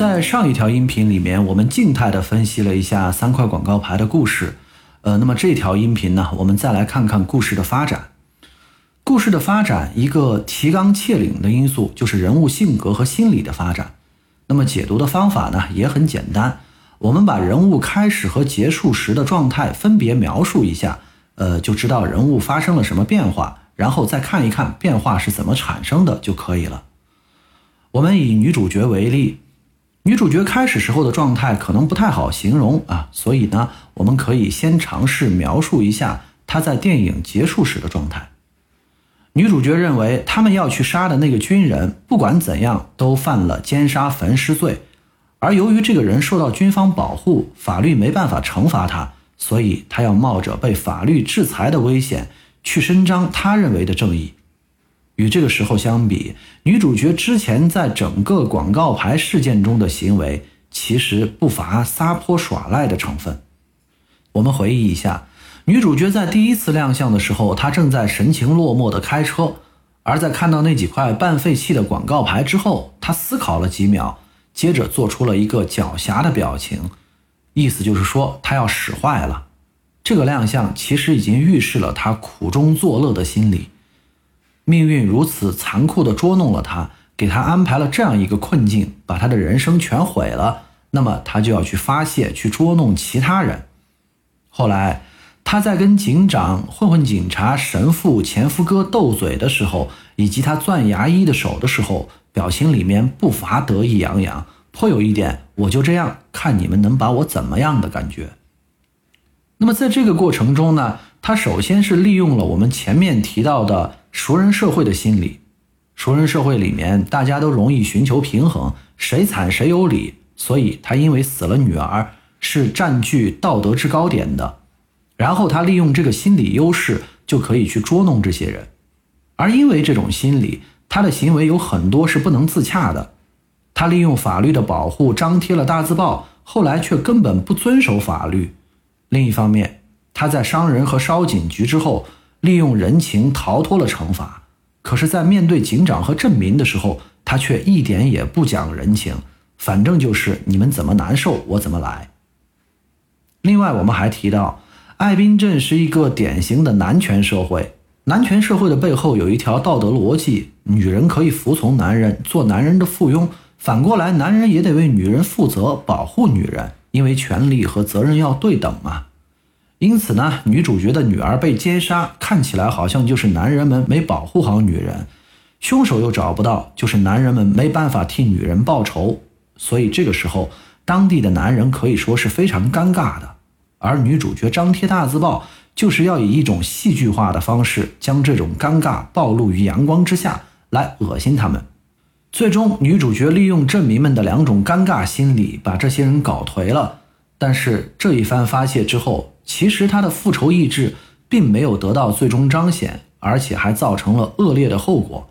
在上一条音频里面，我们静态的分析了一下三块广告牌的故事。呃，那么这条音频呢，我们再来看看故事的发展。故事的发展，一个提纲挈领的因素就是人物性格和心理的发展。那么解读的方法呢，也很简单，我们把人物开始和结束时的状态分别描述一下，呃，就知道人物发生了什么变化，然后再看一看变化是怎么产生的就可以了。我们以女主角为例，女主角开始时候的状态可能不太好形容啊，所以呢，我们可以先尝试描述一下她在电影结束时的状态。女主角认为他们要去杀的那个军人，不管怎样都犯了奸杀焚尸罪，而由于这个人受到军方保护，法律没办法惩罚他，所以她要冒着被法律制裁的危险去伸张他认为的正义。与这个时候相比，女主角之前在整个广告牌事件中的行为，其实不乏撒泼耍赖的成分。我们回忆一下。女主角在第一次亮相的时候，她正在神情落寞地开车，而在看到那几块半废弃的广告牌之后，她思考了几秒，接着做出了一个狡黠的表情，意思就是说她要使坏了。这个亮相其实已经预示了她苦中作乐的心理。命运如此残酷地捉弄了他，给他安排了这样一个困境，把他的人生全毁了。那么他就要去发泄，去捉弄其他人。后来。他在跟警长、混混警察、神父、前夫哥斗嘴的时候，以及他攥牙医的手的时候，表情里面不乏得意洋洋，颇有一点“我就这样看你们能把我怎么样的感觉”。那么在这个过程中呢，他首先是利用了我们前面提到的熟人社会的心理。熟人社会里面，大家都容易寻求平衡，谁惨谁有理，所以他因为死了女儿，是占据道德制高点的。然后他利用这个心理优势，就可以去捉弄这些人，而因为这种心理，他的行为有很多是不能自洽的。他利用法律的保护张贴了大字报，后来却根本不遵守法律。另一方面，他在伤人和烧警局之后，利用人情逃脱了惩罚。可是，在面对警长和镇民的时候，他却一点也不讲人情，反正就是你们怎么难受，我怎么来。另外，我们还提到。爱宾镇是一个典型的男权社会，男权社会的背后有一条道德逻辑：女人可以服从男人，做男人的附庸；反过来，男人也得为女人负责，保护女人，因为权利和责任要对等嘛。因此呢，女主角的女儿被奸杀，看起来好像就是男人们没保护好女人，凶手又找不到，就是男人们没办法替女人报仇。所以这个时候，当地的男人可以说是非常尴尬的。而女主角张贴大字报，就是要以一种戏剧化的方式，将这种尴尬暴露于阳光之下，来恶心他们。最终，女主角利用镇民们的两种尴尬心理，把这些人搞颓了。但是这一番发泄之后，其实他的复仇意志并没有得到最终彰显，而且还造成了恶劣的后果。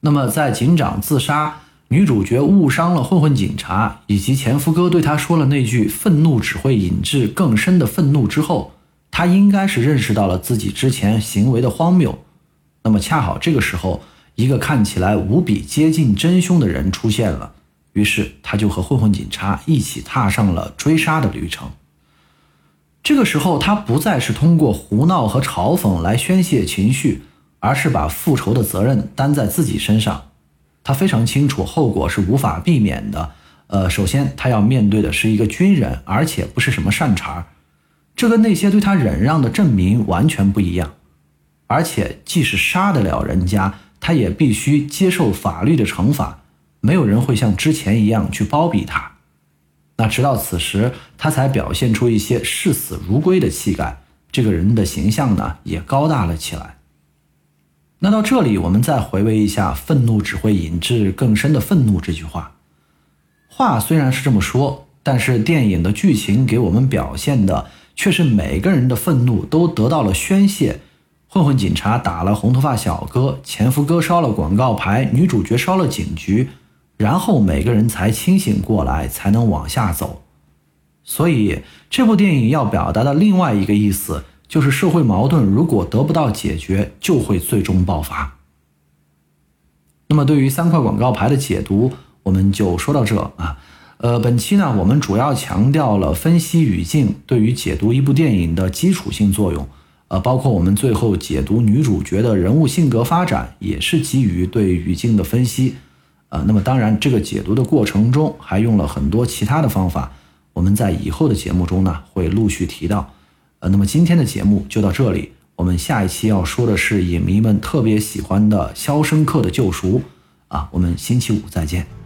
那么，在警长自杀。女主角误伤了混混警察，以及前夫哥对他说了那句“愤怒只会引致更深的愤怒”之后，他应该是认识到了自己之前行为的荒谬。那么恰好这个时候，一个看起来无比接近真凶的人出现了，于是他就和混混警察一起踏上了追杀的旅程。这个时候，他不再是通过胡闹和嘲讽来宣泄情绪，而是把复仇的责任担在自己身上。他非常清楚后果是无法避免的。呃，首先他要面对的是一个军人，而且不是什么善茬这跟那些对他忍让的证明完全不一样。而且，即使杀得了人家，他也必须接受法律的惩罚。没有人会像之前一样去包庇他。那直到此时，他才表现出一些视死如归的气概。这个人的形象呢，也高大了起来。那到这里，我们再回味一下“愤怒只会引致更深的愤怒”这句话。话虽然是这么说，但是电影的剧情给我们表现的却是每个人的愤怒都得到了宣泄。混混警察打了红头发小哥，前夫哥烧了广告牌，女主角烧了警局，然后每个人才清醒过来，才能往下走。所以，这部电影要表达的另外一个意思。就是社会矛盾如果得不到解决，就会最终爆发。那么，对于三块广告牌的解读，我们就说到这啊。呃，本期呢，我们主要强调了分析语境对于解读一部电影的基础性作用，呃，包括我们最后解读女主角的人物性格发展，也是基于对语境的分析。呃，那么当然，这个解读的过程中还用了很多其他的方法，我们在以后的节目中呢会陆续提到。呃，那么今天的节目就到这里，我们下一期要说的是影迷们特别喜欢的《肖申克的救赎》啊，我们星期五再见。